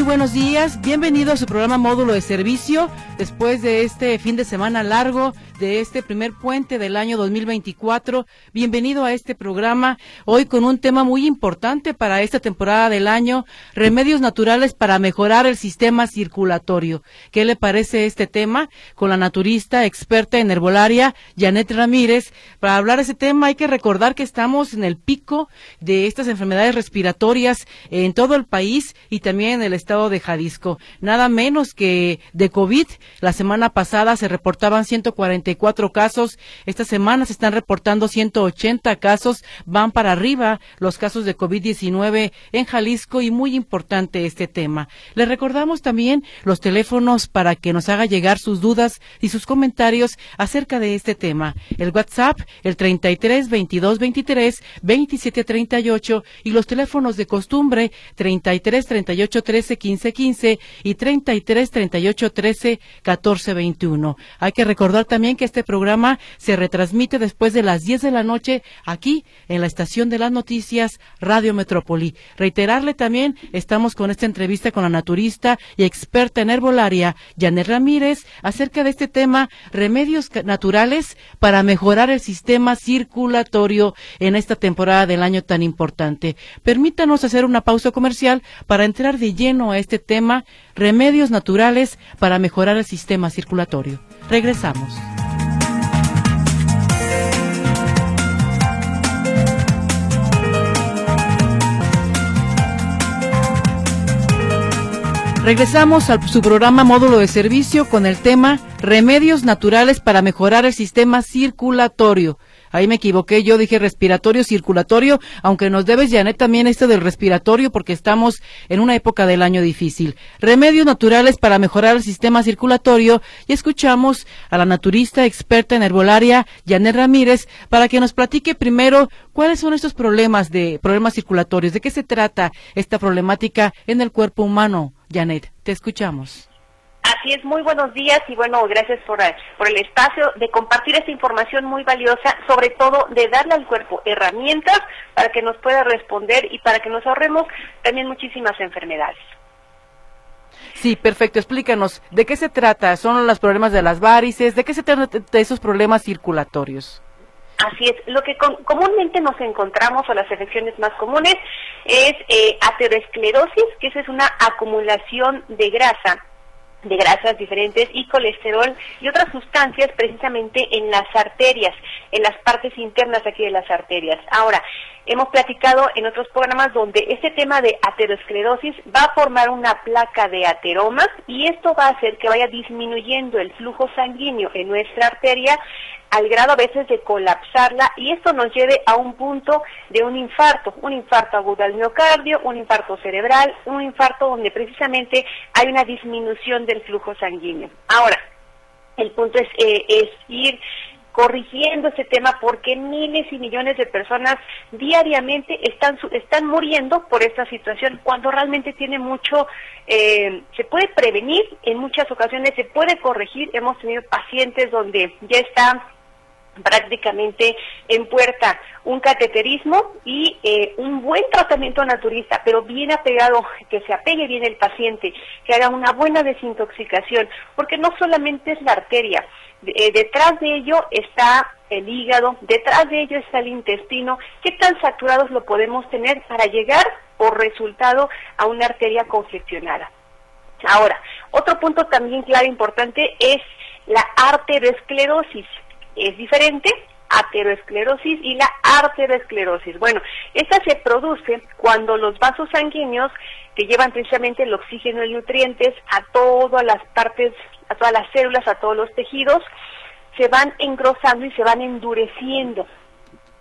Muy buenos días. Bienvenido a su programa Módulo de Servicio. Después de este fin de semana largo, de este primer puente del año 2024, bienvenido a este programa. Hoy con un tema muy importante para esta temporada del año, remedios naturales para mejorar el sistema circulatorio. ¿Qué le parece este tema? Con la naturista experta en herbolaria, Janet Ramírez. Para hablar de ese tema hay que recordar que estamos en el pico de estas enfermedades respiratorias en todo el país y también en el estado de Jalisco. Nada menos que de COVID la semana pasada se reportaban 144 casos. Esta semana se están reportando 180 casos. Van para arriba los casos de COVID-19 en Jalisco y muy importante este tema. Le recordamos también los teléfonos para que nos haga llegar sus dudas y sus comentarios acerca de este tema. El WhatsApp, el 33 22 23 27 38 y los teléfonos de costumbre 33 38 13 15 15 y 33 38 13 1421. Hay que recordar también que este programa se retransmite después de las 10 de la noche aquí en la estación de las noticias Radio Metrópoli. Reiterarle también, estamos con esta entrevista con la naturista y experta en herbolaria, Janet Ramírez, acerca de este tema, remedios naturales para mejorar el sistema circulatorio en esta temporada del año tan importante. Permítanos hacer una pausa comercial para entrar de lleno a este tema, remedios naturales para mejorar el sistema circulatorio. Regresamos. Regresamos a su programa módulo de servicio con el tema Remedios naturales para mejorar el sistema circulatorio. Ahí me equivoqué, yo dije respiratorio, circulatorio, aunque nos debes, Janet, también esto del respiratorio porque estamos en una época del año difícil. Remedios naturales para mejorar el sistema circulatorio y escuchamos a la naturista experta en herbolaria, Janet Ramírez, para que nos platique primero cuáles son estos problemas de problemas circulatorios, de qué se trata esta problemática en el cuerpo humano. Janet, te escuchamos. Así es, muy buenos días y bueno, gracias por, por el espacio de compartir esta información muy valiosa, sobre todo de darle al cuerpo herramientas para que nos pueda responder y para que nos ahorremos también muchísimas enfermedades. Sí, perfecto. Explícanos, ¿de qué se trata? ¿Son los problemas de las varices? ¿De qué se trata de esos problemas circulatorios? Así es, lo que comúnmente nos encontramos o las afecciones más comunes es eh, aterosclerosis, que esa es una acumulación de grasa de grasas diferentes y colesterol y otras sustancias precisamente en las arterias, en las partes internas aquí de las arterias. Ahora, hemos platicado en otros programas donde este tema de aterosclerosis va a formar una placa de ateroma y esto va a hacer que vaya disminuyendo el flujo sanguíneo en nuestra arteria al grado a veces de colapsarla y esto nos lleve a un punto de un infarto, un infarto agudo al miocardio, un infarto cerebral, un infarto donde precisamente hay una disminución del flujo sanguíneo. Ahora, el punto es, eh, es ir corrigiendo ese tema porque miles y millones de personas diariamente están están muriendo por esta situación cuando realmente tiene mucho eh, se puede prevenir en muchas ocasiones se puede corregir hemos tenido pacientes donde ya está prácticamente en puerta. Un cateterismo y eh, un buen tratamiento naturista, pero bien apegado, que se apegue bien el paciente, que haga una buena desintoxicación, porque no solamente es la arteria, eh, detrás de ello está el hígado, detrás de ello está el intestino, qué tan saturados lo podemos tener para llegar por resultado a una arteria congestionada. Ahora, otro punto también clave importante es la arteriosclerosis es diferente ateroesclerosis y la arteriosclerosis. Bueno, esta se produce cuando los vasos sanguíneos que llevan precisamente el oxígeno y nutrientes a todas las partes, a todas las células, a todos los tejidos, se van engrosando y se van endureciendo.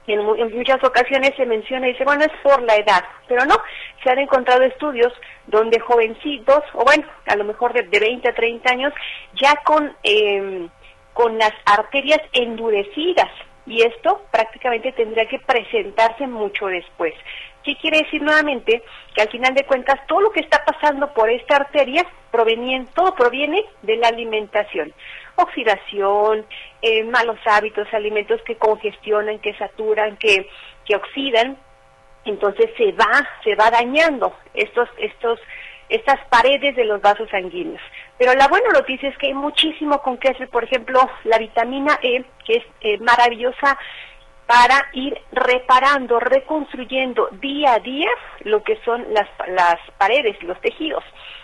En, muchas ocasiones se menciona y dice, bueno, es por la edad, pero no, se han encontrado estudios donde jovencitos, o bueno, a lo mejor de, de 20 a 30 años, ya con... Eh, con las arterias endurecidas y esto prácticamente tendría que presentarse mucho después. ¿Qué quiere decir nuevamente? Que al final de cuentas todo lo que está pasando por esta arteria, todo proviene de la alimentación. Oxidación, eh, malos hábitos, alimentos que congestionan, que saturan, que, que oxidan, entonces se va, se va dañando estos, estos, estas paredes de los vasos sanguíneos. Pero la buena noticia es que hay muchísimo con que hacer, por ejemplo, la vitamina E, que es eh, maravillosa para ir reparando, reconstruyendo día a día lo que son las, las paredes, los tejidos.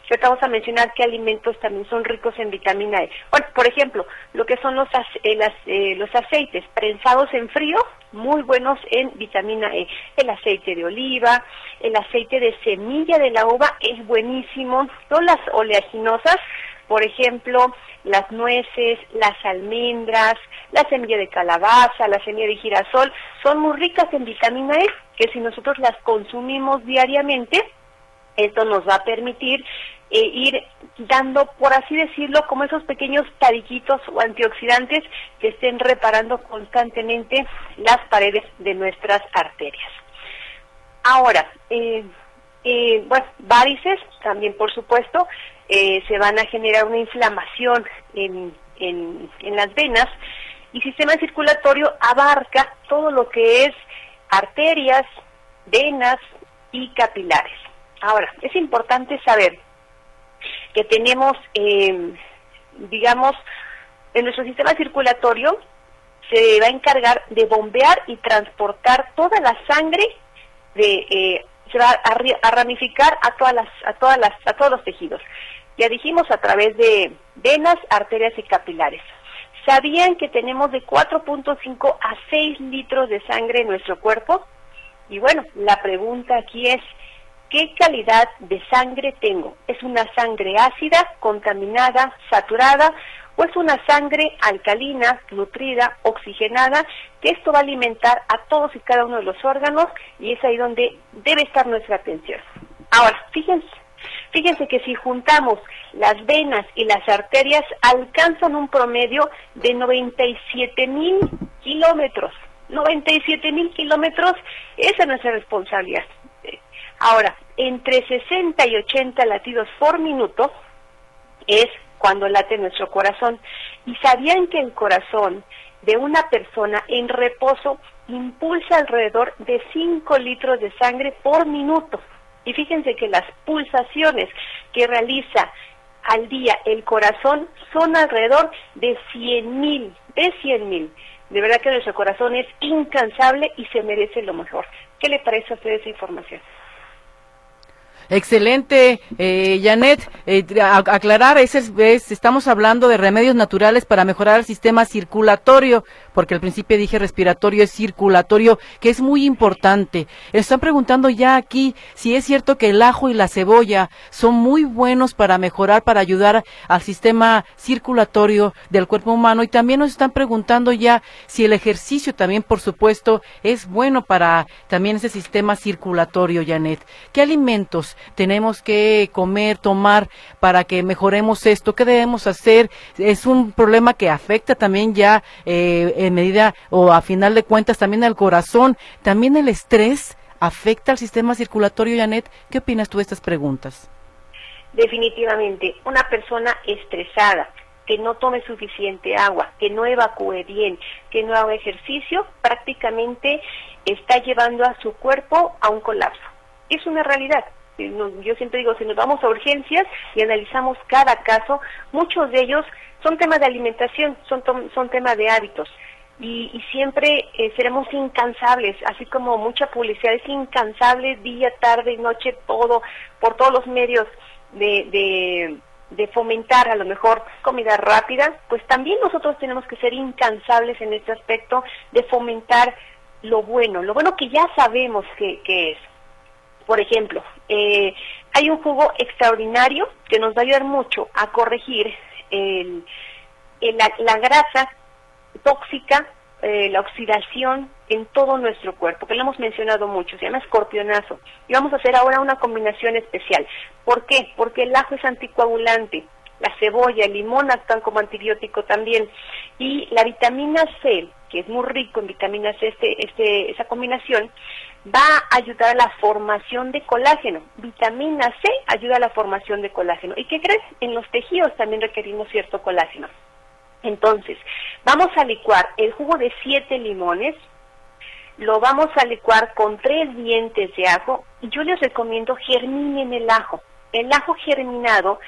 Yo vamos a mencionar qué alimentos también son ricos en vitamina E. Bueno, por ejemplo, lo que son los, eh, eh, los aceites prensados en frío, muy buenos en vitamina E. El aceite de oliva, el aceite de semilla de la uva es buenísimo. Todas las oleaginosas, por ejemplo, las nueces, las almendras, la semilla de calabaza, la semilla de girasol, son muy ricas en vitamina E, que si nosotros las consumimos diariamente, esto nos va a permitir eh, ir dando, por así decirlo, como esos pequeños tadiquitos o antioxidantes que estén reparando constantemente las paredes de nuestras arterias. Ahora, eh, eh, bueno, varices también, por supuesto, se van a generar una inflamación en, en, las venas y sistema circulatorio abarca todo lo que es arterias, venas y capilares. Ahora, es importante saber que tenemos, eh, digamos, en nuestro sistema circulatorio se va a encargar de bombear y transportar toda la sangre de eh, se va a, ramificar a todas las a todas las a todos los tejidos ya dijimos a través de venas, arterias y capilares. ¿Sabían que tenemos de 4.5 a 6 litros de sangre en nuestro cuerpo? Y bueno, la pregunta aquí es, ¿qué calidad de sangre tengo? ¿Es una sangre ácida, contaminada, saturada o es una sangre alcalina, nutrida, oxigenada, que esto va a alimentar a todos y cada uno de los órganos y es ahí donde debe estar nuestra atención. Ahora, fíjense, Fíjense que si juntamos las venas y las arterias, alcanzan un promedio de 97 mil kilómetros. 97 mil kilómetros, esa es nuestra responsabilidad. Ahora, entre 60 y 80 latidos por minuto es cuando late nuestro corazón. ¿Y sabían que el corazón de una persona en reposo impulsa alrededor de 5 litros de sangre por minuto? Y fíjense que las pulsaciones que realiza al día el corazón son alrededor de 100 mil, de 100 mil. De verdad que nuestro corazón es incansable y se merece lo mejor. ¿Qué le parece a usted esa información? Excelente, eh, Janet. Eh, aclarar, es, estamos hablando de remedios naturales para mejorar el sistema circulatorio, porque al principio dije respiratorio es circulatorio, que es muy importante. Están preguntando ya aquí si es cierto que el ajo y la cebolla son muy buenos para mejorar, para ayudar al sistema circulatorio del cuerpo humano. Y también nos están preguntando ya si el ejercicio también, por supuesto, es bueno para también ese sistema circulatorio, Janet. ¿Qué alimentos tenemos que comer, tomar para que mejoremos esto? ¿Qué debemos hacer? Es un problema que afecta también ya eh, en medida o a final de cuentas también al corazón, también el estrés afecta al sistema circulatorio, Janet. ¿Qué opinas tú de estas preguntas? Definitivamente, una persona estresada, que no tome suficiente agua, que no evacúe bien, que no haga ejercicio, prácticamente está llevando a su cuerpo a un colapso. Es una realidad yo siempre digo, si nos vamos a urgencias y analizamos cada caso, muchos de ellos son temas de alimentación, son, son temas de hábitos. Y, siempre eh, seremos incansables, así como mucha publicidad es incansable día, tarde, noche, todo, por todos los medios de, de, de fomentar a lo mejor comida rápida, pues también nosotros tenemos que ser incansables en este aspecto de fomentar lo bueno, lo bueno que ya sabemos que, que es. Por ejemplo, eh, hay un jugo extraordinario que nos va a ayudar mucho a corregir la, grasa tóxica, eh, la oxidación en todo nuestro cuerpo, que lo hemos mencionado mucho, se llama escorpionazo. Y vamos a hacer ahora una combinación especial. ¿Por qué? Porque el ajo es anticoagulante, la cebolla, el limón actúan como antibiótico también. Y la vitamina C, que es muy rico en vitamina C, este, este, esa combinación, va a ayudar a la formación de colágeno. Vitamina C ayuda a la formación de colágeno. ¿Y qué crees? En los tejidos también requerimos cierto colágeno. Entonces, vamos a licuar el jugo de siete limones, lo vamos a licuar con tres dientes de ajo y yo les recomiendo germinen el ajo. El ajo germinado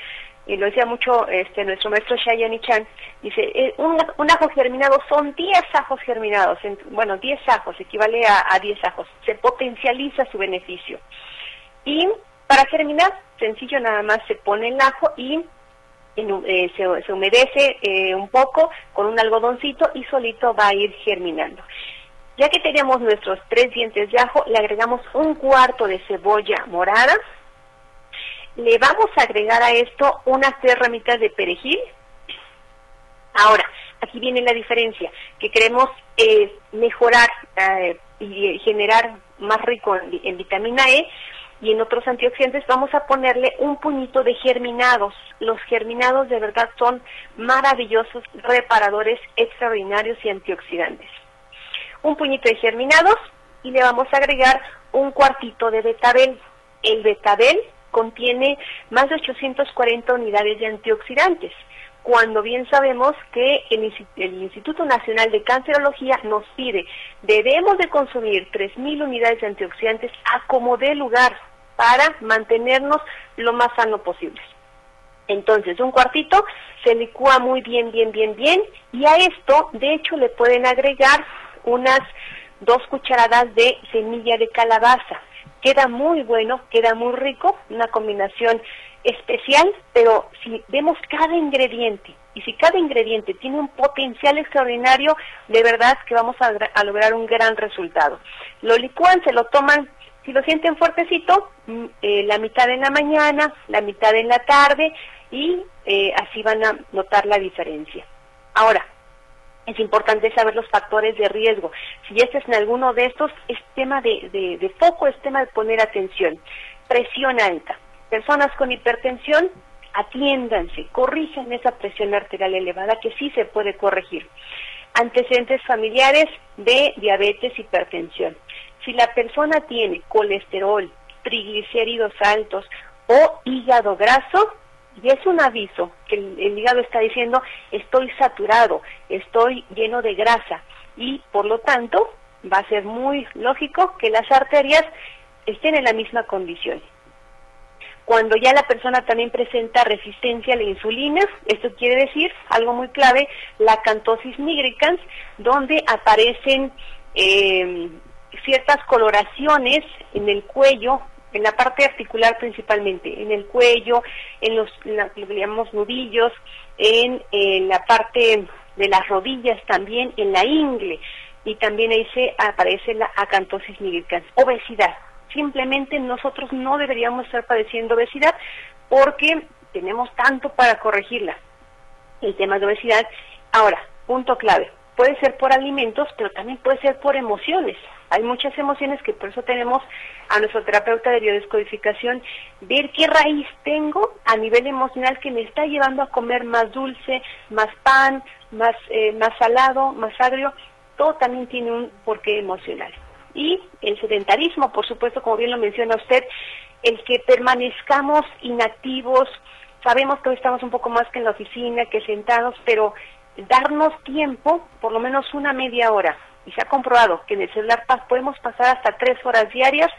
y lo decía mucho este nuestro maestro Shayani Chan, dice, eh, un, ajo germinado son 10 ajos germinados, bueno, 10 ajos, equivale a, 10 ajos, se potencializa su beneficio. Y para germinar, sencillo, nada más se pone el ajo y eh, se, humedece eh, un poco con un algodoncito y solito va a ir germinando. Ya que tenemos nuestros tres dientes de ajo, le agregamos un cuarto de cebolla morada, le vamos a agregar a esto unas tres ramitas de perejil. Ahora, aquí viene la diferencia, que queremos eh, mejorar eh, y generar más rico en, vitamina E y en otros antioxidantes, vamos a ponerle un puñito de germinados. Los germinados de verdad son maravillosos, reparadores extraordinarios y antioxidantes. Un puñito de germinados y le vamos a agregar un cuartito de betabel. El betabel contiene más de 840 unidades de antioxidantes, cuando bien sabemos que el, Instituto Nacional de Cancerología nos pide, debemos de consumir 3.000 unidades de antioxidantes a como dé lugar para mantenernos lo más sano posible. Entonces, un cuartito se licúa muy bien, bien, bien, bien, y a esto, de hecho, le pueden agregar unas dos cucharadas de semilla de calabaza queda muy bueno, queda muy rico, una combinación especial, pero si vemos cada ingrediente y si cada ingrediente tiene un potencial extraordinario, de verdad que vamos a, lograr un gran resultado. Lo licúan, se lo toman, si lo sienten fuertecito, mm, eh, la mitad en la mañana, la mitad en la tarde y eh, así van a notar la diferencia. Ahora, es importante saber los factores de riesgo. Si ya estás en alguno de estos, es tema de, foco, es tema de poner atención. Presión alta. Personas con hipertensión, atiéndanse, corrijan esa presión arterial elevada que sí se puede corregir. Antecedentes familiares de diabetes, hipertensión. Si la persona tiene colesterol, triglicéridos altos o hígado graso, y es un aviso que el, hígado está diciendo, estoy saturado, estoy lleno de grasa y por lo tanto va a ser muy lógico que las arterias estén en la misma condición. Cuando ya la persona también presenta resistencia a la insulina, esto quiere decir algo muy clave, la cantosis nigricans, donde aparecen eh, ciertas coloraciones en el cuello en la parte articular principalmente, en el cuello, en los lo llamamos nudillos, en, la parte de las rodillas también, en la ingle, y también ahí se aparece la acantosis nigricans, obesidad. Simplemente nosotros no deberíamos estar padeciendo obesidad porque tenemos tanto para corregirla. El tema de obesidad. Ahora, punto clave, puede ser por alimentos, pero también puede ser por emociones. Hay muchas emociones que por eso tenemos a nuestro terapeuta de biodescodificación, ver qué raíz tengo a nivel emocional que me está llevando a comer más dulce, más pan, más, eh, más salado, más agrio. Todo también tiene un porqué emocional. Y el sedentarismo, por supuesto, como bien lo menciona usted, el que permanezcamos inactivos, sabemos que hoy estamos un poco más que en la oficina, que sentados, pero darnos tiempo, por lo menos una media hora, y se ha comprobado que en el celular podemos pasar hasta tres horas diarias.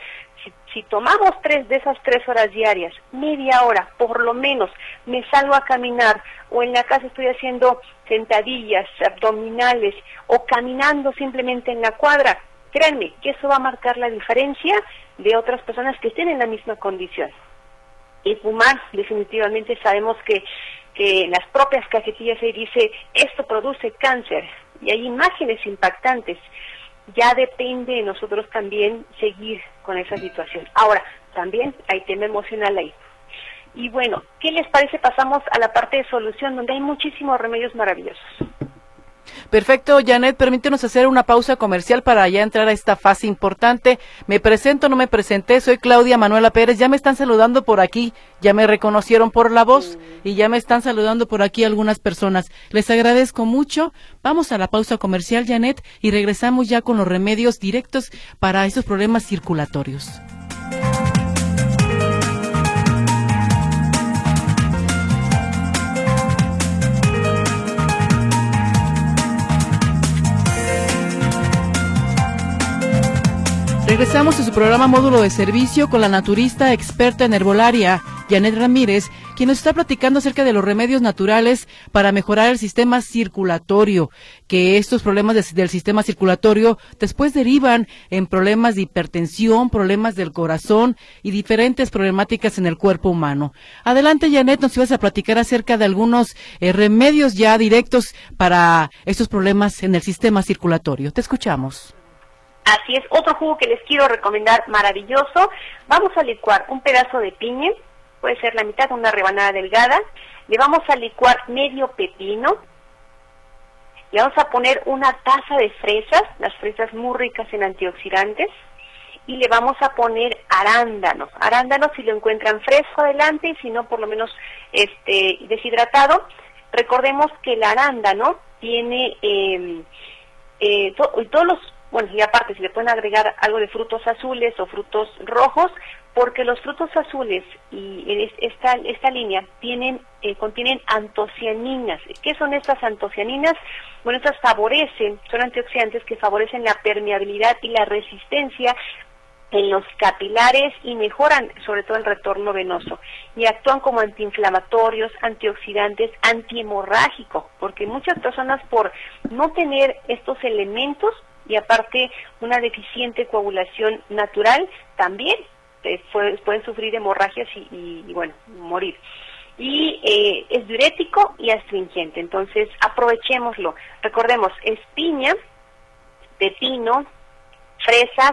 Si, tomamos tres de esas tres horas diarias, media hora por lo menos, me salgo a caminar o en la casa estoy haciendo sentadillas, abdominales o caminando simplemente en la cuadra, créanme que eso va a marcar la diferencia de otras personas que estén en la misma condición. Y fumar, definitivamente sabemos que, que en las propias cajetillas se dice esto produce cáncer, y hay imágenes impactantes. Ya depende de nosotros también seguir con esa situación. Ahora, también hay tema emocional ahí. Y bueno, ¿qué les parece? Pasamos a la parte de solución, donde hay muchísimos remedios maravillosos. Perfecto, Janet, permítenos hacer una pausa comercial para ya entrar a esta fase importante. Me presento, no me presenté, soy Claudia Manuela Pérez. Ya me están saludando por aquí, ya me reconocieron por la voz y ya me están saludando por aquí algunas personas. Les agradezco mucho. Vamos a la pausa comercial, Janet, y regresamos ya con los remedios directos para esos problemas circulatorios. Regresamos a su programa Módulo de Servicio con la naturista experta en herbolaria, Janet Ramírez, quien nos está platicando acerca de los remedios naturales para mejorar el sistema circulatorio, que estos problemas del sistema circulatorio después derivan en problemas de hipertensión, problemas del corazón y diferentes problemáticas en el cuerpo humano. Adelante, Janet, nos ibas a platicar acerca de algunos eh, remedios ya directos para estos problemas en el sistema circulatorio. Te escuchamos. Así es, otro jugo que les quiero recomendar maravilloso. Vamos a licuar un pedazo de piña, puede ser la mitad de una rebanada delgada. Le vamos a licuar medio pepino. Le vamos a poner una taza de fresas, las fresas muy ricas en antioxidantes. Y le vamos a poner arándanos. Arándanos si lo encuentran fresco adelante y si no por lo menos este deshidratado. Recordemos que el arándano tiene em, eh, todos los bueno, y aparte, si le pueden agregar algo de frutos azules o frutos rojos, porque los frutos azules y esta, esta línea tienen, eh, contienen antocianinas. ¿Qué son estas antocianinas? Bueno, estas favorecen, son antioxidantes que favorecen la permeabilidad y la resistencia en los capilares y mejoran sobre todo el retorno venoso y actúan como antiinflamatorios, antioxidantes, antihemorrágico, porque muchas personas por no tener estos elementos y aparte una deficiente coagulación natural también eh, pueden sufrir hemorragias y, bueno, morir. Y eh, es diurético y astringente, entonces aprovechémoslo. Recordemos, es piña, pepino, fresas,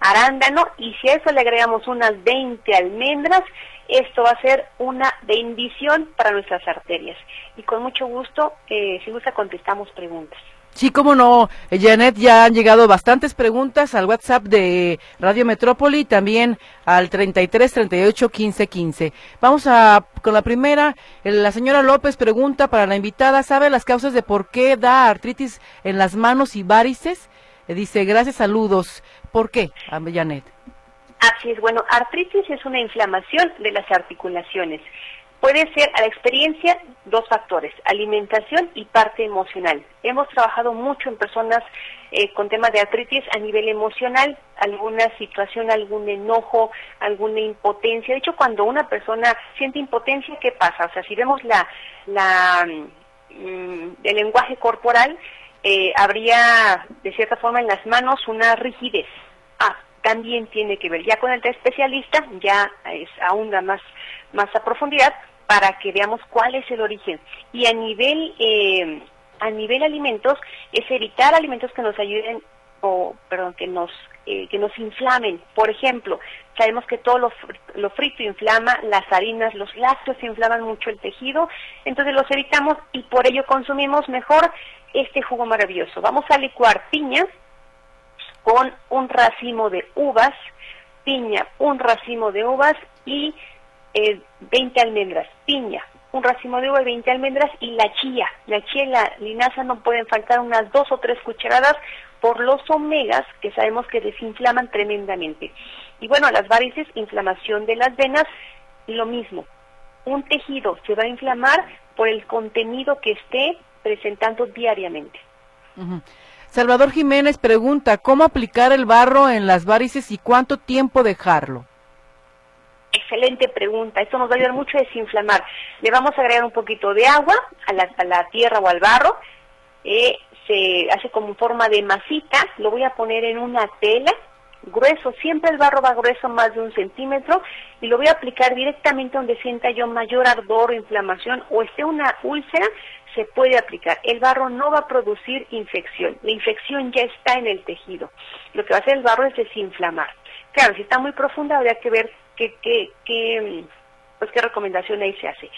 arándano y si a eso le agregamos unas 20 almendras, esto va a ser una bendición para nuestras arterias. Y con mucho gusto, eh, si gusta, contestamos preguntas. Sí, cómo no, eh, Janet, ya han llegado bastantes preguntas al WhatsApp de Radio Metrópoli también al 33 38 15 15. Vamos a con la primera. La señora López pregunta para la invitada, ¿sabe las causas de por qué da artritis en las manos y varices? Eh, dice, gracias, saludos. ¿Por qué, Janet? Así es, bueno, artritis es una inflamación de las articulaciones. Puede ser a la experiencia dos factores, alimentación y parte emocional. Hemos trabajado mucho en personas eh, con temas de artritis a nivel emocional, alguna situación, algún enojo, alguna impotencia. De hecho, cuando una persona siente impotencia, ¿qué pasa? O sea, si vemos la, la mm, el lenguaje corporal, eh, habría de cierta forma en las manos una rigidez. Ah, también tiene que ver. Ya con el especialista ya es aún más más a profundidad para que veamos cuál es el origen. Y a nivel, eh, a nivel alimentos, es evitar alimentos que nos ayuden o, perdón, que nos, eh, que nos inflamen. Por ejemplo, sabemos que todo lo, lo frito inflama, las harinas, los lácteos inflaman mucho el tejido, entonces los evitamos y por ello consumimos mejor este jugo maravilloso. Vamos a licuar piña con un racimo de uvas, piña, un racimo de uvas y 20 almendras, piña, un racimo de uva y 20 almendras y la chía. La chía y la linaza no pueden faltar unas dos o tres cucharadas por los omegas que sabemos que desinflaman tremendamente. Y bueno, las varices, inflamación de las venas, lo mismo. Un tejido se va a inflamar por el contenido que esté presentando diariamente. Salvador Jiménez pregunta, ¿cómo aplicar el barro en las varices y cuánto tiempo dejarlo? Excelente pregunta. Esto nos va a ayudar mucho a desinflamar. Le vamos a agregar un poquito de agua a la, tierra o al barro. Eh, se hace como forma de masita. Lo voy a poner en una tela grueso. Siempre el barro va grueso más de un centímetro y lo voy a aplicar directamente donde sienta yo mayor ardor o inflamación o esté una úlcera. Se puede aplicar. El barro no va a producir infección. La infección ya está en el tejido. Lo que va a hacer el barro es desinflamar. Claro, si está muy profunda habría que ver qué, qué, qué, pues qué recomendación ahí se hace.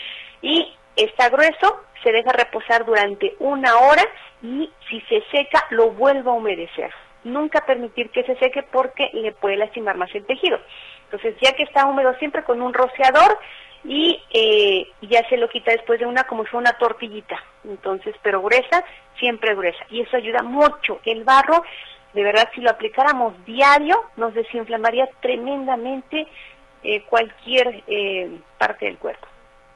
Y está grueso, se deja reposar durante una hora y si se seca lo vuelvo a humedecer. Nunca permitir que se seque porque le puede lastimar más el tejido. Entonces ya que está húmedo siempre con un rociador y eh, ya se lo quita después de una como si fuera una tortillita. Entonces, pero gruesa, siempre gruesa. Y eso ayuda mucho. El barro, de verdad, si lo aplicáramos diario, nos desinflamaría tremendamente eh, cualquier eh, parte del cuerpo.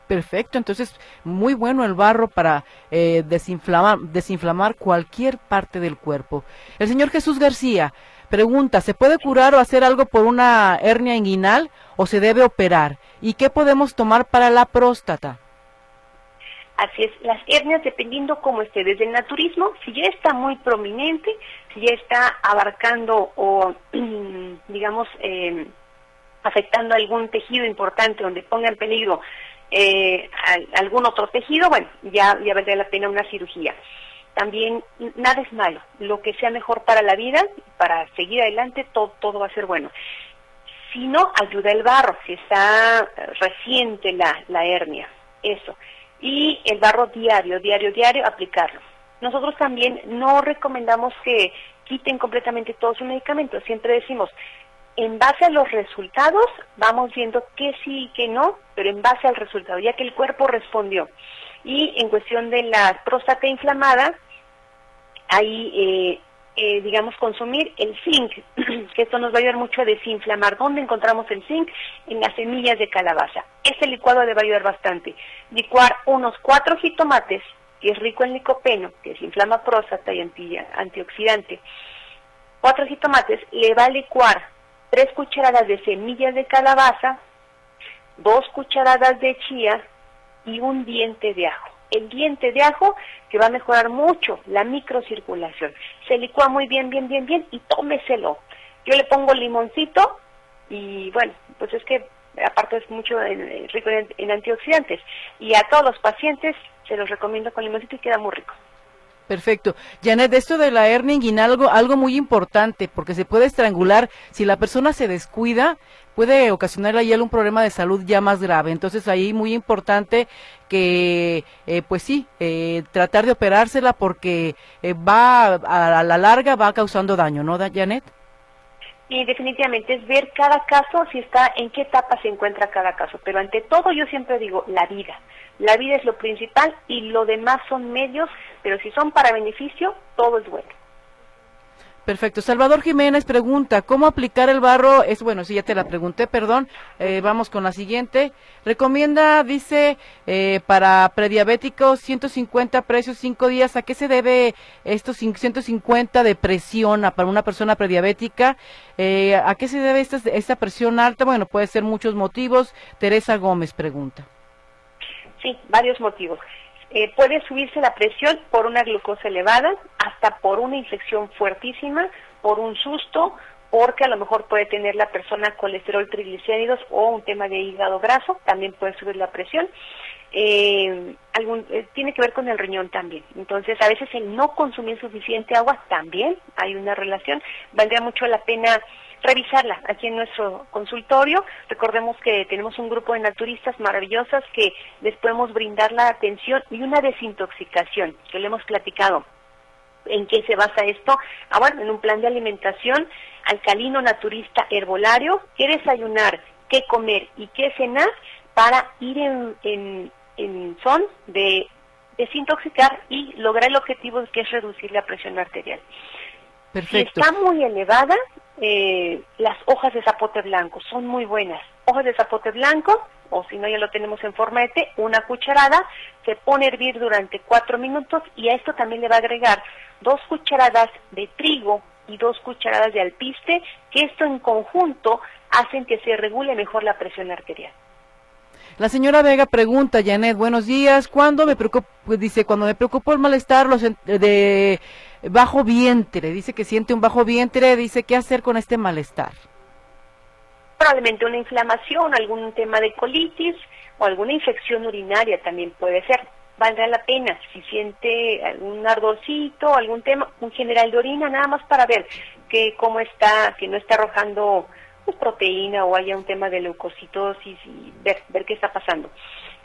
Perfecto, entonces muy bueno el barro para eh, desinflamar, desinflamar cualquier parte del cuerpo. El señor Jesús García pregunta, ¿se puede curar o hacer algo por una hernia inguinal o se debe operar? ¿Y qué podemos tomar para la próstata? Así es, las hernias dependiendo cómo esté, desde el naturismo, si ya está muy prominente, si ya está abarcando o, digamos, eh, afectando algún tejido importante donde ponga en peligro eh, algún otro tejido, bueno, ya, ya valdría la pena una cirugía. También nada es malo, lo que sea mejor para la vida, para seguir adelante, todo, todo va a ser bueno. Si no, ayuda el barro, si está reciente la, la hernia, eso. Y el barro diario, diario, diario, aplicarlo. Nosotros también no recomendamos que quiten completamente todos sus medicamentos, siempre decimos, en base a los resultados vamos viendo qué sí y qué no, pero en base al resultado, ya que el cuerpo respondió. Y en cuestión de la próstata inflamada, ahí, eh, eh, digamos, consumir el zinc, que esto nos va a ayudar mucho a desinflamar. ¿Dónde encontramos el zinc? En las semillas de calabaza. Este licuado le va a ayudar bastante. Licuar unos cuatro jitomates, que es rico en licopeno, que desinflama próstata y antioxidante. Cuatro jitomates, le va a licuar tres cucharadas de semillas de calabaza, dos cucharadas de chía y un diente de ajo. El diente de ajo que va a mejorar mucho la microcirculación. Se licúa muy bien, bien, bien, bien y tómeselo. Yo le pongo limoncito y bueno, pues es que aparte es mucho rico en, en antioxidantes. Y a todos los pacientes se los recomiendo con limoncito y queda muy rico. Perfecto. Janet, esto de la hernia inguinal, algo, algo muy importante, porque se puede estrangular. Si la persona se descuida, puede ocasionarle ahí un problema de salud ya más grave. Entonces ahí muy importante que, eh, pues sí, eh, tratar de operársela porque eh, va a, la larga va causando daño, ¿no, Janet? Y definitivamente es ver cada caso, si está, en qué etapa se encuentra cada caso. Pero ante todo yo siempre digo, la vida. La vida es lo principal y lo demás son medios, pero si son para beneficio, todo es bueno. Perfecto. Salvador Jiménez pregunta, ¿cómo aplicar el barro? Es bueno, sí, ya te la pregunté, perdón. Eh, vamos con la siguiente. Recomienda, dice, eh, para prediabéticos 150 precios 5 días. ¿A qué se debe estos 150 de presión para una persona prediabética? Eh, ¿A qué se debe esta, esta presión alta? Bueno, puede ser muchos motivos. Teresa Gómez pregunta. Sí, varios motivos. Eh, puede subirse la presión por una glucosa elevada, hasta por una infección fuertísima, por un susto, porque a lo mejor puede tener la persona colesterol triglicéridos o un tema de hígado graso, también puede subir la presión. Eh, eh, tiene que ver con el riñón también. Entonces, a veces el no consumir suficiente agua también hay una relación. Valdría mucho la pena revisarla aquí en nuestro consultorio. Recordemos que tenemos un grupo de naturistas maravillosas que les podemos brindar la atención y una desintoxicación, que le hemos platicado. ¿En qué se basa esto? Ah, bueno, en un plan de alimentación alcalino naturista herbolario, qué desayunar, qué comer y qué cenar para ir en, en son de desintoxicar y lograr el objetivo que es reducir la presión arterial. Perfecto. Si está muy elevada, eh, las hojas de zapote blanco son muy buenas. Hojas de zapote blanco, o si no ya lo tenemos en forma de una cucharada, se pone a hervir durante cuatro minutos y a esto también le va a agregar dos cucharadas de trigo y dos cucharadas de alpiste, que esto en conjunto hacen que se regule mejor la presión arterial. La señora Vega pregunta, Janet, buenos días, ¿cuándo me preocupo? Pues dice, cuando me preocupó el malestar los de bajo vientre, dice que siente un bajo vientre, dice, ¿qué hacer con este malestar? Probablemente una inflamación, algún tema de colitis o alguna infección urinaria también puede ser. Valdrá la pena si siente algún ardorcito, algún tema, un general de orina, nada más para ver que cómo está, que no está arrojando pues, proteína o haya un tema de leucocitosis y ver, ver qué está pasando.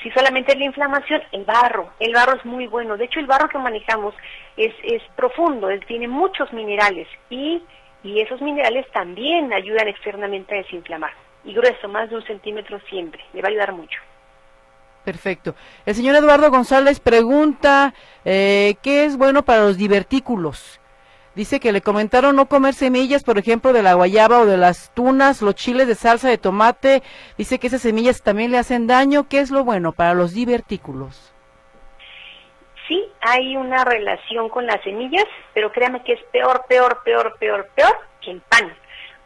Si solamente la inflamación, el barro. El barro es muy bueno. De hecho, el barro que manejamos es, es profundo, tiene muchos minerales y, y esos minerales también ayudan externamente a desinflamar. Y grueso, más de un centímetro siempre. Le va a ayudar mucho. Perfecto. El señor Eduardo González pregunta, eh, ¿qué es bueno para los divertículos? Dice que le comentaron no comer semillas, por ejemplo, de la guayaba o de las tunas, los chiles de salsa de tomate. Dice que esas semillas también le hacen daño. ¿Qué es lo bueno para los divertículos? Sí, hay una relación con las semillas, pero créame que es peor, peor, peor, peor, peor que el pan.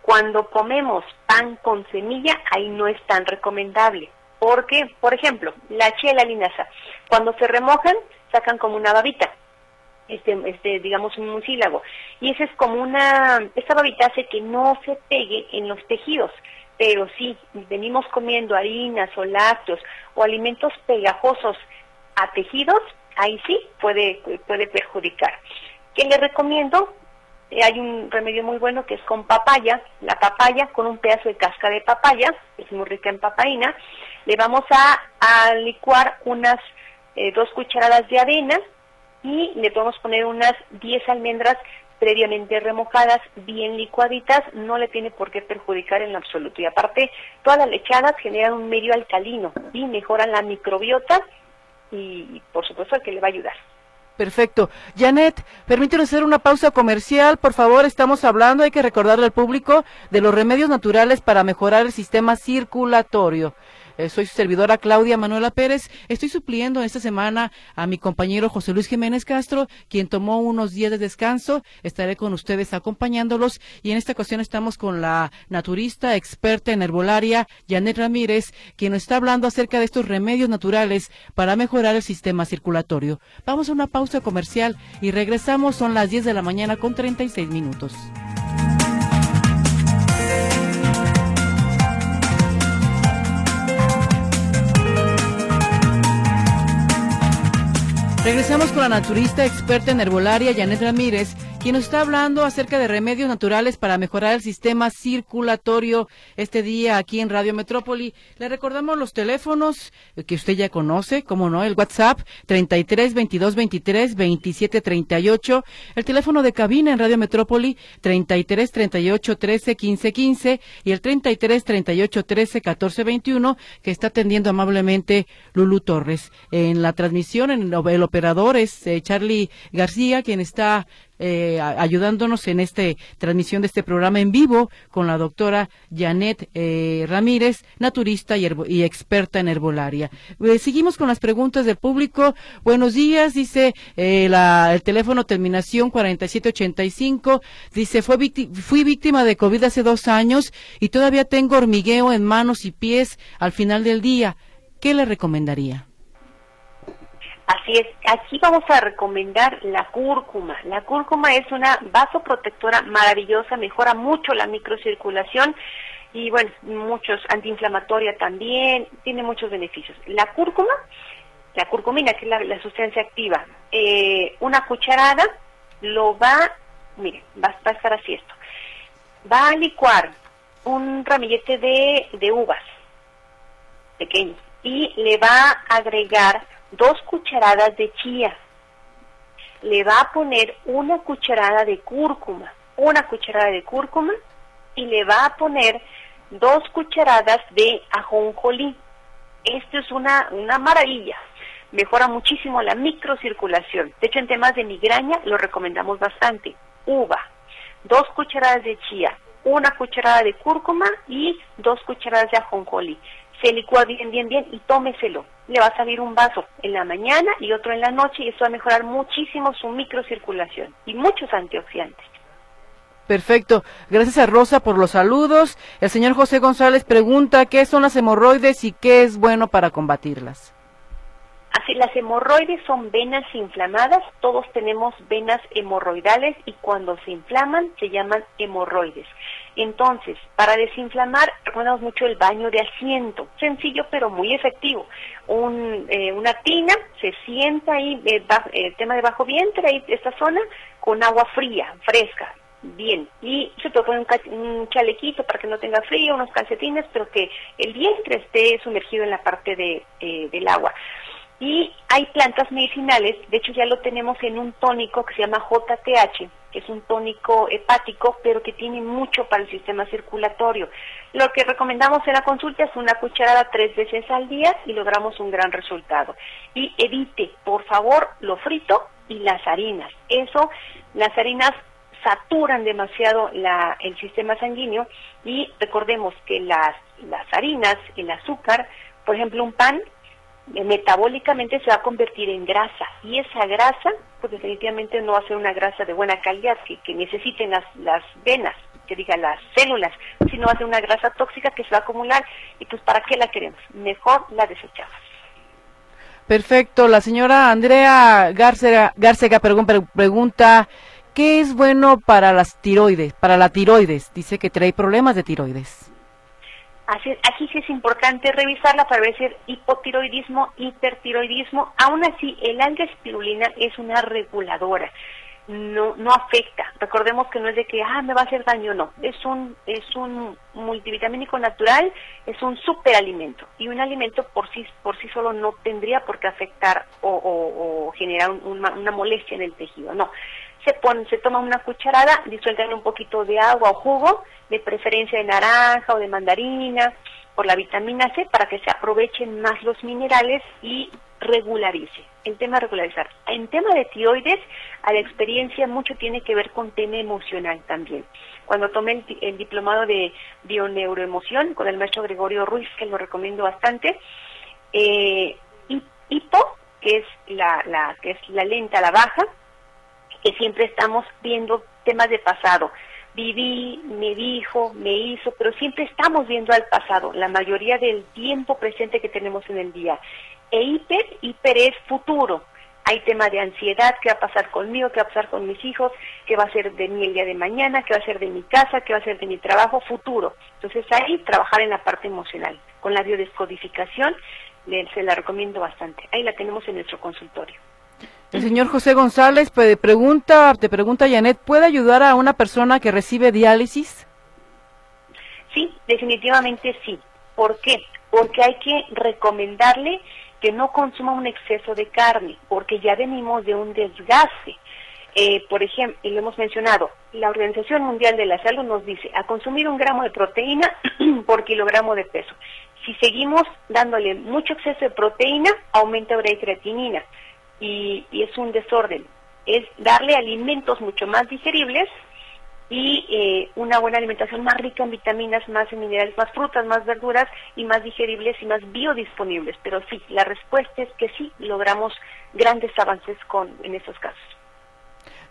Cuando comemos pan con semilla, ahí no es tan recomendable porque, por ejemplo, la chía y la linaza, cuando se remojan, sacan como una babita, este, este, digamos un mucílago, y esa es como una, esta babita hace que no se pegue en los tejidos, pero si venimos comiendo harinas o lácteos o alimentos pegajosos a tejidos, ahí sí puede, puede perjudicar. ¿Qué le recomiendo? Eh, hay un remedio muy bueno que es con papaya, la papaya con un pedazo de casca de papaya, es muy rica en papaína, le vamos a, licuar unas eh, dos cucharadas de avena y le podemos poner unas 10 almendras previamente remojadas, bien licuaditas, no le tiene por qué perjudicar en absoluto. Y aparte, todas las lechadas generan un medio alcalino y mejoran la microbiota y, por supuesto, que le va a ayudar. Perfecto. Janet, permítanos hacer una pausa comercial. Por favor, estamos hablando, hay que recordarle al público, de los remedios naturales para mejorar el sistema circulatorio. Eh, soy su servidora Claudia Manuela Pérez. Estoy supliendo esta semana a mi compañero José Luis Jiménez Castro, quien tomó unos días de descanso. Estaré con ustedes acompañándolos y en esta ocasión estamos con la naturista experta en herbolaria, Janet Ramírez, quien nos está hablando acerca de estos remedios naturales para mejorar el sistema circulatorio. Vamos a una pausa comercial y regresamos. Son las 10 de la mañana con 36 minutos. Regresamos con la naturista experta en herbolaria, Janet Ramírez, quien nos está hablando acerca de remedios naturales para mejorar el sistema circulatorio este día aquí en Radio Metrópoli. Le recordamos los teléfonos que usted ya conoce, como no, el WhatsApp 33 22 23 27 38, el teléfono de cabina en Radio Metrópoli 33 38 13 15 15 y el 33 38 13 14 21 que está atendiendo amablemente Lulu Torres. En la transmisión, en el operador es eh, Charlie García, quien está eh, ayudándonos en esta transmisión de este programa en vivo con la doctora Janet eh, Ramírez, naturista y, experta en herbolaria. Eh, seguimos con las preguntas del público. Buenos días, dice el teléfono terminación 4785. Dice, fue fui víctima de COVID hace dos años y todavía tengo hormigueo en manos y pies al final del día. ¿Qué le recomendaría? Así es, aquí vamos a recomendar la cúrcuma. La cúrcuma es una vasoprotectora maravillosa, mejora mucho la microcirculación y bueno, muchos antiinflamatoria también, tiene muchos beneficios. La cúrcuma, la curcumina, que es la, sustancia activa, eh, una cucharada lo va, mire, va, a estar así esto, va a licuar un ramillete de, de uvas pequeños y le va a agregar dos cucharadas de chía. Le va a poner una cucharada de cúrcuma, una cucharada de cúrcuma y le va a poner dos cucharadas de ajonjolí. Esto es una, una maravilla. Mejora muchísimo la microcirculación. De hecho, en temas de migraña lo recomendamos bastante. Uva, dos cucharadas de chía, una cucharada de cúrcuma y dos cucharadas de ajonjolí se licúa bien, bien, bien y tómeselo. Le va a salir un vaso en la mañana y otro en la noche y eso va a mejorar muchísimo su microcirculación y muchos antioxidantes. Perfecto. Gracias a Rosa por los saludos. El señor José González pregunta qué son las hemorroides y qué es bueno para combatirlas. Así, las hemorroides son venas inflamadas, todos tenemos venas hemorroidales y cuando se inflaman se llaman hemorroides. Entonces, para desinflamar, recomendamos mucho el baño de asiento, sencillo pero muy efectivo. Eh, una tina, se sienta ahí, el eh, eh, tema de bajo vientre, ahí esta zona, con agua fría, fresca. bien. Y se puede poner un, chalequito para que no tenga frío, unos calcetines, pero que el vientre esté sumergido en la parte de, eh, del agua. Y hay plantas medicinales, de hecho ya lo tenemos en un tónico que se llama JTH, que es un tónico hepático, pero que tiene mucho para el sistema circulatorio. Lo que recomendamos en la consulta es una cucharada tres veces al día y logramos un gran resultado. Y evite, por favor, lo frito y las harinas. Eso, las harinas saturan demasiado el sistema sanguíneo y recordemos que las, las harinas, el azúcar, por ejemplo, un pan metabólicamente se va a convertir en grasa. Y esa grasa pues definitivamente no va a ser una grasa de buena calidad que, que necesiten las, las venas que diga las células sino va a ser una grasa tóxica que se va a acumular. Y pues para qué la queremos mejor la desechamos. Perfecto. La señora Andrea Garcega, Garcega pregunta ¿qué es bueno para las tiroides para la tiroides. Dice que trae problemas de tiroides aquí sí es importante revisarla para ver si es hipotiroidismo, hipertiroidismo. Aún así, el alga espirulina es una reguladora, no, afecta. Recordemos que no es de que, ah, me va a hacer daño, no. Es un, es un multivitamínico natural, es un superalimento. Y un alimento por sí, por sí solo no tendría por qué afectar o, generar una molestia en el tejido, no se pone, se toma una cucharada, disuelven un poquito de agua o jugo, de preferencia de naranja o de mandarina, por la vitamina C, para que se aprovechen más los minerales y regularice. El tema regularizar. En tema de tiroides, a la experiencia mucho tiene que ver con tema emocional también. Cuando tomé el, diplomado de bioneuroemoción con el maestro Gregorio Ruiz, que lo recomiendo bastante, eh, hipo, que es la, la, que es la lenta, la baja, que siempre estamos viendo temas de pasado. Viví, me dijo, me hizo, pero siempre estamos viendo al pasado, la mayoría del tiempo presente que tenemos en el día. E hiper, hiper es futuro. Hay tema de ansiedad, qué va a pasar conmigo, qué va a pasar con mis hijos, qué va a ser de mí el día de mañana, qué va a ser de mi casa, qué va a ser de mi trabajo, futuro. Entonces ahí trabajar en la parte emocional. Con la biodescodificación se la recomiendo bastante. Ahí la tenemos en nuestro consultorio. El señor José González pregunta, te pregunta Janet, ¿puede ayudar a una persona que recibe diálisis? Sí, definitivamente sí. ¿Por qué? Porque hay que recomendarle que no consuma un exceso de carne, porque ya venimos de un desgaste. Eh, por ejemplo, y lo hemos mencionado, la Organización Mundial de la Salud nos dice a consumir un gramo de proteína por kilogramo de peso. Si seguimos dándole mucho exceso de proteína, aumenta la creatinina y, es un desorden. Es darle alimentos mucho más digeribles y eh, una buena alimentación más rica en vitaminas, más en minerales, más frutas, más verduras y más digeribles y más biodisponibles. Pero sí, la respuesta es que sí, logramos grandes avances con, en estos casos.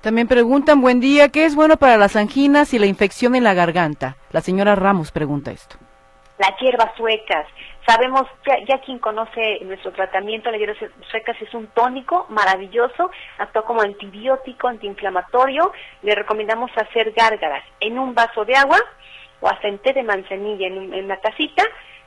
También preguntan, buen día, ¿qué es bueno para las anginas y la infección en la garganta? La señora Ramos pregunta esto. Las hierbas suecas, Sabemos, ya, quien conoce nuestro tratamiento, la hierbas suecas es un tónico maravilloso, actúa como antibiótico, antiinflamatorio. Le recomendamos hacer gárgaras en un vaso de agua o hasta en té de manzanilla en, en la tacita.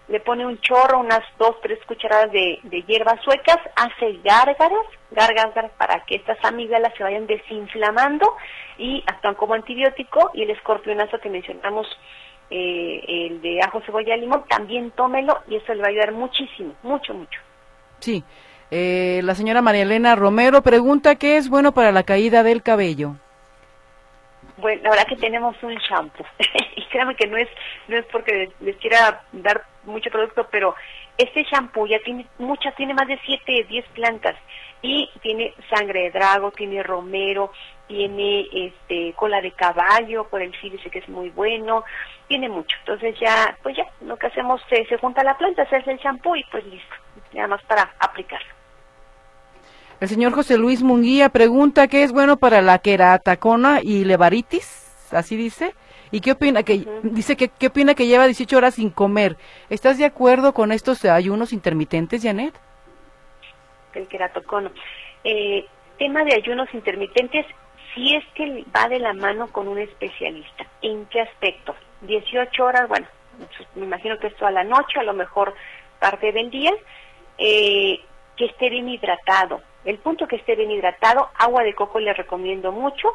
Le pone un chorro, unas dos, tres cucharadas de, hierbas suecas, hace gárgaras, gárgaras para que estas amígdalas se vayan desinflamando y actúan como antibiótico y el escorpionazo que mencionamos eh, el de ajo, cebolla, limón, también tómelo y eso le va a ayudar muchísimo, mucho, mucho. Sí. Eh, la señora María Elena Romero pregunta qué es bueno para la caída del cabello. Bueno, la verdad que tenemos un shampoo y créanme que no es no es porque les quiera dar mucho producto, pero este shampoo ya tiene muchas, tiene más de 7, 10 plantas y tiene sangre de drago, tiene romero, tiene este cola de caballo, por el sí dice que es muy bueno, tiene mucho. Entonces ya, pues ya, lo que hacemos se, se junta la planta, se hace el champú y pues listo, nada más para aplicarlo. El señor José Luis Munguía pregunta qué es bueno para la queratacona y levaritis, así dice. ¿Y qué opina que dice que qué opina que lleva 18 horas sin comer? ¿Estás de acuerdo con estos ayunos intermitentes, Janet? El queratocono. Eh, tema de ayunos intermitentes, si es que va de la mano con un especialista. ¿En qué aspecto? 18 horas, bueno, me imagino que esto a la noche, a lo mejor parte del día, eh, que esté bien hidratado. El punto que esté bien hidratado, agua de coco le recomiendo mucho,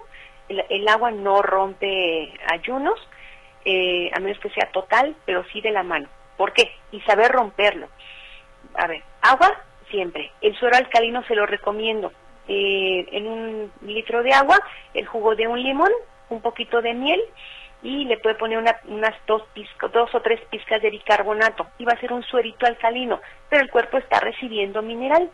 el, agua no rompe ayunos, eh, a menos que sea total, pero sí de la mano. ¿Por qué? Y saber romperlo. A ver, agua siempre. El suero alcalino se lo recomiendo. Eh, en un litro de agua, el jugo de un limón, un poquito de miel y le puede poner unas dos, dos o tres pizcas de bicarbonato y va a ser un suerito alcalino, pero el cuerpo está recibiendo mineral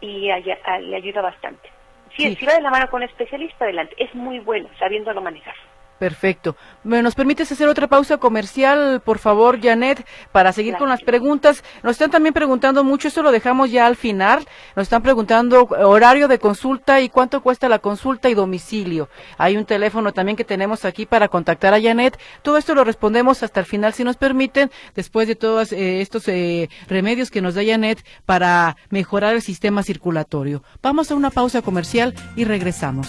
y le ayuda bastante. Si, sí. si va de la mano con un especialista, adelante. Es muy bueno sabiéndolo manejar. Perfecto. ¿Nos permites hacer otra pausa comercial, por favor, Janet, para seguir con las preguntas? Nos están también preguntando mucho, esto lo dejamos ya al final. Nos están preguntando horario de consulta y cuánto cuesta la consulta y domicilio. Hay un teléfono también que tenemos aquí para contactar a Janet. Todo esto lo respondemos hasta el final, si nos permiten, después de todos eh, estos eh, remedios que nos da Janet para mejorar el sistema circulatorio. Vamos a una pausa comercial y regresamos.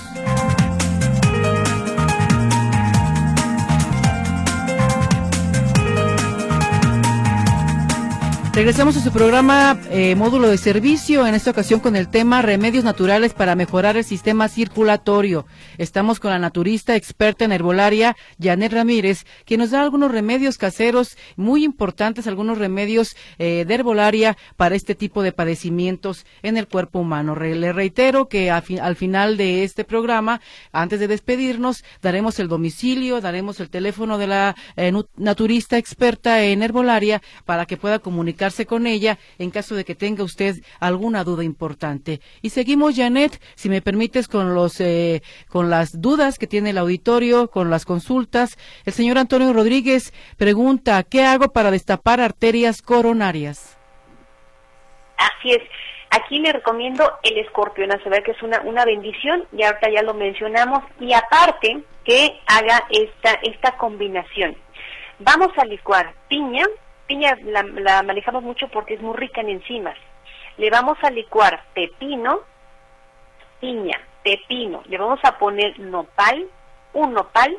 Regresamos a su programa eh, Módulo de Servicio, en esta ocasión con el tema Remedios Naturales para mejorar el sistema circulatorio. Estamos con la naturista experta en herbolaria, Janet Ramírez, que nos da algunos remedios caseros muy importantes, algunos remedios eh, de herbolaria para este tipo de padecimientos en el cuerpo humano. le reitero que al final de este programa, antes de despedirnos, daremos el domicilio, daremos el teléfono de la eh, naturista experta en herbolaria para que pueda comunicar con ella en caso de que tenga usted alguna duda importante. Y seguimos, Janet, si me permites, con los eh, con las dudas que tiene el auditorio, con las consultas. El señor Antonio Rodríguez pregunta, ¿qué hago para destapar arterias coronarias? Así es. Aquí le recomiendo el escorpión, a saber que es una, una bendición, y ahorita ya lo mencionamos, y aparte que haga esta, esta combinación. Vamos a licuar piña, piña la, manejamos mucho porque es muy rica en enzimas. Le vamos a licuar pepino, piña, pepino, le vamos a poner nopal, un nopal,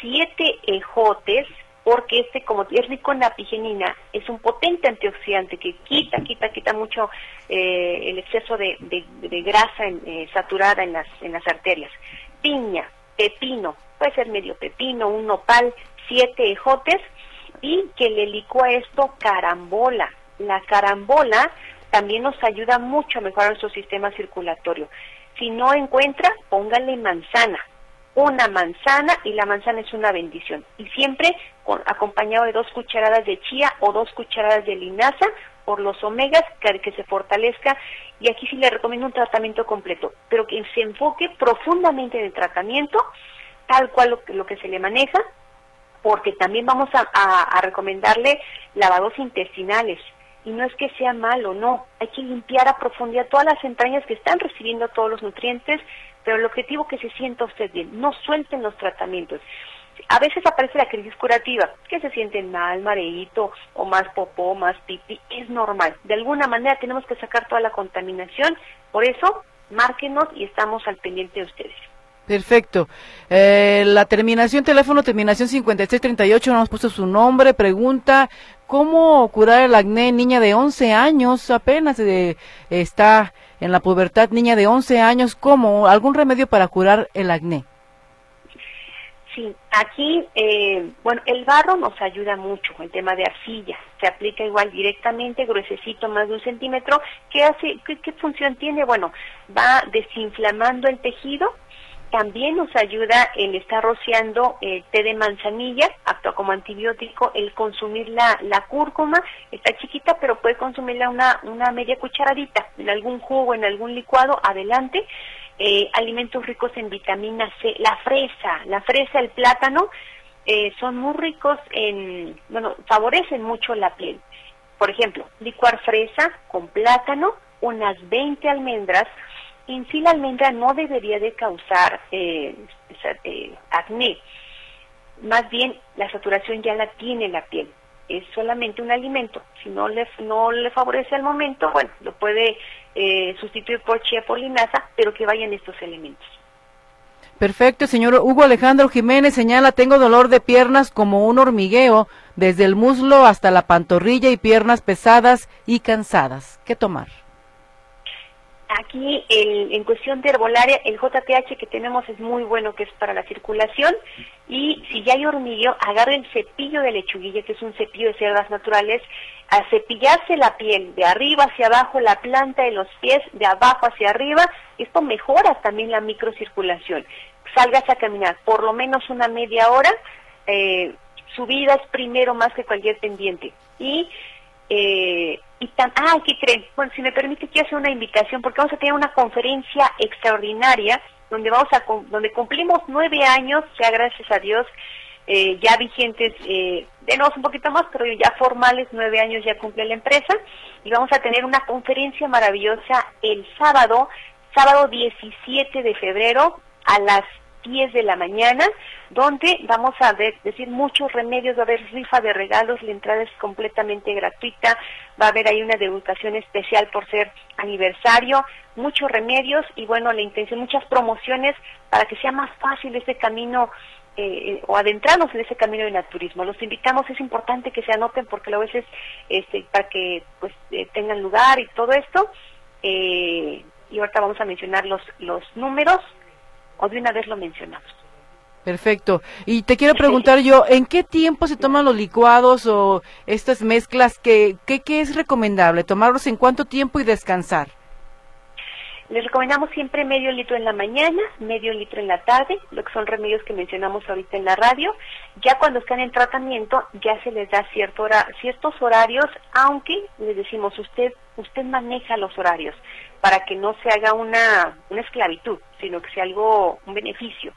siete ejotes, porque este, como es rico en apigenina, es un potente antioxidante que quita, quita, quita mucho eh, el exceso de, grasa eh, saturada en las, en las arterias. Piña, pepino, puede ser medio pepino, un nopal, siete ejotes, y que le licúa esto carambola. La carambola también nos ayuda mucho a mejorar nuestro sistema circulatorio. Si no encuentra, póngale manzana. Una manzana y la manzana es una bendición. Y siempre acompañado de dos cucharadas de chía o dos cucharadas de linaza por los omegas, que, se fortalezca. Y aquí sí le recomiendo un tratamiento completo, pero que se enfoque profundamente en el tratamiento, tal cual lo que se le maneja, porque también vamos a, recomendarle lavados intestinales. Y no es que sea malo, no. Hay que limpiar a profundidad todas las entrañas que están recibiendo todos los nutrientes, pero el objetivo es que se sienta usted bien. No suelten los tratamientos. A veces aparece la crisis curativa, que se sienten mal, mareíto, o más popó, más pipi. Es normal. De alguna manera tenemos que sacar toda la contaminación. Por eso, márquenos y estamos al pendiente de ustedes. Perfecto. Eh, la terminación, teléfono terminación 5638, no hemos puesto su nombre, pregunta, ¿cómo curar el acné? Niña de 11 años, apenas eh, está en la pubertad, niña de 11 años, ¿cómo? ¿Algún remedio para curar el acné? Sí, aquí, eh, bueno, el barro nos ayuda mucho, el tema de arcilla, se aplica igual directamente, gruesecito, más de un centímetro, ¿qué hace, qué función tiene? Bueno, va desinflamando el tejido, también nos ayuda el estar rociando el té de manzanilla, actúa como antibiótico, el consumir la, la cúrcuma, está chiquita, pero puede consumirla una, una media cucharadita en algún jugo, en algún licuado, adelante. Eh, alimentos ricos en vitamina C, la fresa, la fresa, el plátano, eh, son muy ricos en, bueno, favorecen mucho la piel. Por ejemplo, licuar fresa con plátano, unas 20 almendras, en sí la almendra no debería de causar eh, eh, acné. Más bien, la saturación ya la tiene la piel. Es solamente un alimento. Si no le, no le favorece al momento, bueno, lo puede eh, sustituir por chía por linaza, pero que vayan estos elementos. Perfecto, señor Hugo Alejandro Jiménez señala, tengo dolor de piernas como un hormigueo, desde el muslo hasta la pantorrilla y piernas pesadas y cansadas. ¿Qué tomar? Aquí en cuestión de herbolaria, el JTH que tenemos es muy bueno, que es para la circulación. Y si ya hay hormigueo, agarre el cepillo de lechuguilla, que es un cepillo de cerdas naturales, a cepillarse la piel de arriba hacia abajo, la planta de los pies de abajo hacia arriba. Esto mejora también la microcirculación. Salgas a caminar por lo menos una media hora. Eh, su vida es primero más que cualquier pendiente. Y eh, y tan, ah, ¿qué creen? Bueno, si me permite, quiero hacer una invitación porque vamos a tener una conferencia extraordinaria donde vamos a donde cumplimos nueve años, ya gracias a Dios, eh, ya vigentes, eh, de nuevo un poquito más, pero ya formales, nueve años ya cumple la empresa, y vamos a tener una conferencia maravillosa el sábado, sábado 17 de febrero a las 10 de la mañana, donde vamos a ver, decir muchos remedios, va a haber rifa de regalos, la entrada es completamente gratuita, va a haber ahí una degustación especial por ser aniversario, muchos remedios y bueno, la intención, muchas promociones para que sea más fácil ese camino eh, o adentrarnos en ese camino de naturismo. Los invitamos, es importante que se anoten porque a veces este, para que pues eh, tengan lugar y todo esto. Eh, y ahorita vamos a mencionar los, los números o de una vez lo mencionamos. Perfecto. Y te quiero preguntar yo, ¿en qué tiempo se toman los licuados o estas mezclas? ¿Qué, qué, qué es recomendable? ¿Tomarlos en cuánto tiempo y descansar? Les recomendamos siempre medio litro en la mañana, medio litro en la tarde, lo que son remedios que mencionamos ahorita en la radio. Ya cuando están en tratamiento, ya se les da cierto ciertos horarios, aunque les decimos, usted, usted maneja los horarios para que no se haga una, una esclavitud, sino que sea algo, un beneficio.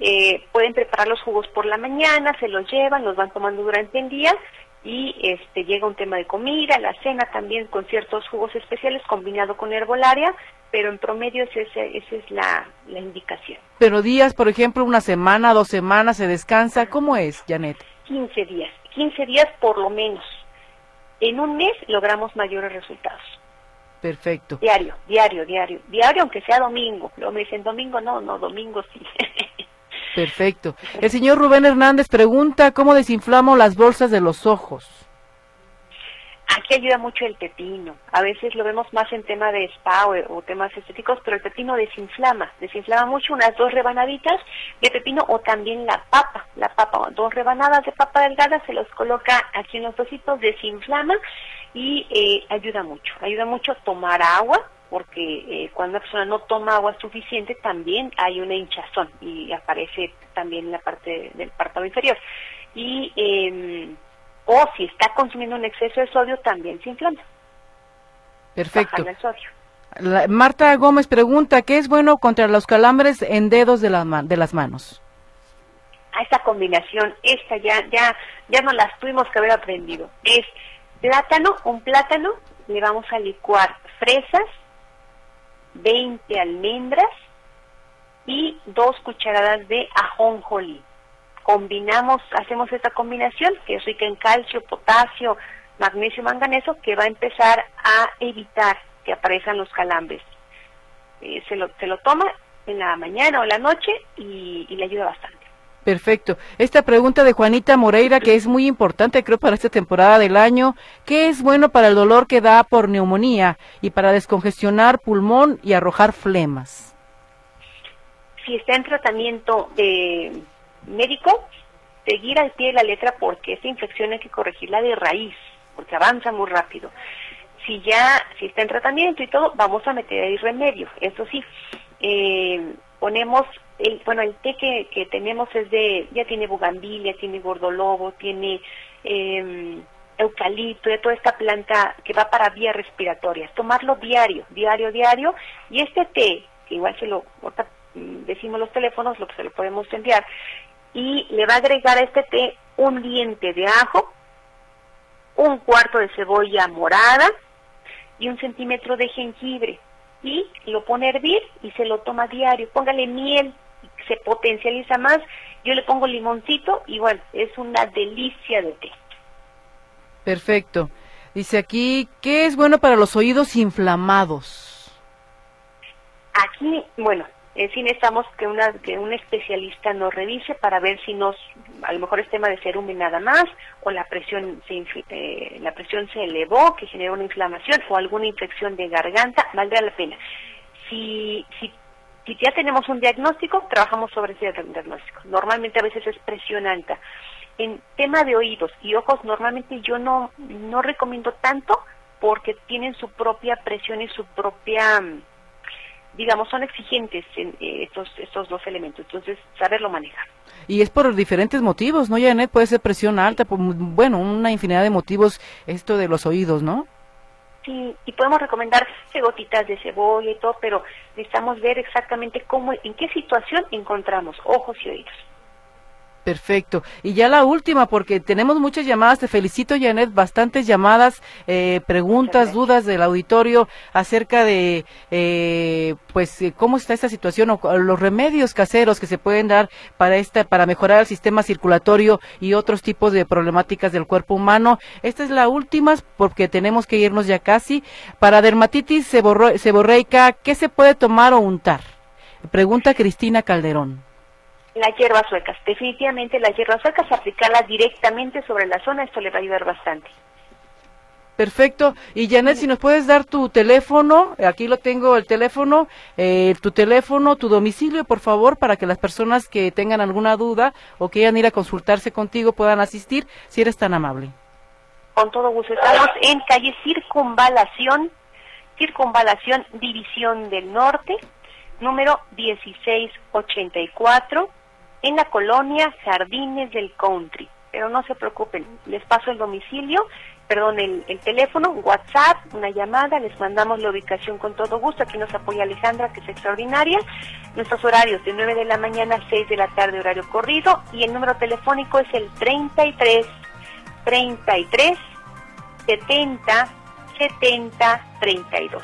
Eh, pueden preparar los jugos por la mañana, se los llevan, los van tomando durante el día y este llega un tema de comida, la cena también con ciertos jugos especiales combinado con herbolaria, pero en promedio esa es la, la indicación. Pero días, por ejemplo, una semana, dos semanas, se descansa, ¿cómo es, Janet? 15 días, 15 días por lo menos. En un mes logramos mayores resultados. Perfecto. Diario, diario, diario, diario, aunque sea domingo. Luego me dicen domingo, no, no, domingo sí. Perfecto. El señor Rubén Hernández pregunta cómo desinflamos las bolsas de los ojos. Aquí ayuda mucho el pepino. A veces lo vemos más en tema de spa o, temas estéticos, pero el pepino desinflama. Desinflama mucho unas dos rebanaditas de pepino o también la papa. La papa, dos rebanadas de papa delgada, se los coloca aquí en los dositos, desinflama y eh, ayuda mucho. Ayuda mucho tomar agua, porque eh, cuando una persona no toma agua suficiente también hay una hinchazón y aparece también en la parte del párpado inferior. Y, eh, o si está consumiendo un exceso de sodio, también se inflama. Perfecto. Marta Gómez pregunta, ¿qué es bueno contra los calambres en dedos de, la de las manos? A esta combinación, esta ya, ya, ya no las tuvimos que haber aprendido. Es plátano, un plátano, le vamos a licuar fresas, 20 almendras y dos cucharadas de ajonjolí. Combinamos, hacemos esta combinación que es rica en calcio, potasio, magnesio, manganeso, que va a empezar a evitar que aparezcan los calambres. Eh, se, lo, se lo toma en la mañana o en la noche y le ayuda bastante. Perfecto. Esta pregunta de Juanita Moreira, que es muy importante, creo, para esta temporada del año, ¿qué es bueno para el dolor que da por neumonía y para descongestionar pulmón y arrojar flemas? Si está en tratamiento de médico, seguir al pie de la letra porque esta infección hay que corregirla de raíz, porque avanza muy rápido. Si ya, si está en tratamiento y todo, vamos a meter ahí remedio. Eso sí, eh, ponemos el, bueno, el té que, tenemos es de, ya tiene bugambilia, tiene gordolobo, tiene eh, eucalipto, de toda esta planta que va para vías respiratorias. Tomarlo diario, diario, diario. Y este té, que igual se lo, mm, decimos los teléfonos, lo que se lo podemos enviar, y le va a agregar a este té un diente de ajo, un cuarto de cebolla morada y un centímetro de jengibre y lo pone a hervir y se lo toma diario. Póngale miel, se potencializa más. Yo le pongo limoncito y bueno, es una delicia de té. Perfecto. Dice aquí, ¿qué es bueno para los oídos inflamados? Aquí, bueno, eh, sí necesitamos que, una, que un especialista nos revise para ver si nos, a lo mejor es tema de cerumen nada más, o la presión se, eh, la presión se elevó, que generó una inflamación, o alguna infección de garganta, valdría la pena. Si, si, si ya tenemos un diagnóstico, trabajamos sobre ese diagnóstico. Normalmente a veces es presión alta. En tema de oídos y ojos, normalmente yo no, no recomiendo tanto porque tienen su propia presión y su propia digamos, son exigentes en eh, estos, estos dos elementos, entonces saberlo manejar. Y es por diferentes motivos, ¿no, Janet? Puede ser presión alta, por, bueno, una infinidad de motivos esto de los oídos, ¿no? Sí, y podemos recomendar gotitas de cebolla y todo, pero necesitamos ver exactamente cómo, en qué situación encontramos ojos y oídos. Perfecto. Y ya la última, porque tenemos muchas llamadas. Te felicito, Janet. Bastantes llamadas, eh, preguntas, dudas del auditorio acerca de, eh, pues, eh, cómo está esta situación o los remedios caseros que se pueden dar para esta, para mejorar el sistema circulatorio y otros tipos de problemáticas del cuerpo humano. Esta es la última, porque tenemos que irnos ya casi. Para dermatitis seborreica, ¿qué se puede tomar o untar? Pregunta Cristina Calderón las hierbas suecas. Definitivamente las hierbas suecas, aplicarlas directamente sobre la zona, esto le va a ayudar bastante. Perfecto. Y Janet, si nos puedes dar tu teléfono, aquí lo tengo el teléfono, eh, tu teléfono, tu domicilio, por favor, para que las personas que tengan alguna duda o quieran ir a consultarse contigo puedan asistir, si eres tan amable. Con todo gusto. Estamos en calle Circunvalación, Circunvalación División del Norte, número 1684 en la colonia Jardines del Country. Pero no se preocupen, les paso el domicilio, perdón, el, teléfono, WhatsApp, una llamada, les mandamos la ubicación con todo gusto. Aquí nos apoya Alejandra, que es extraordinaria. Nuestros horarios de 9 de la mañana a 6 de la tarde, horario corrido. Y el número telefónico es el 33 33 70 70 32.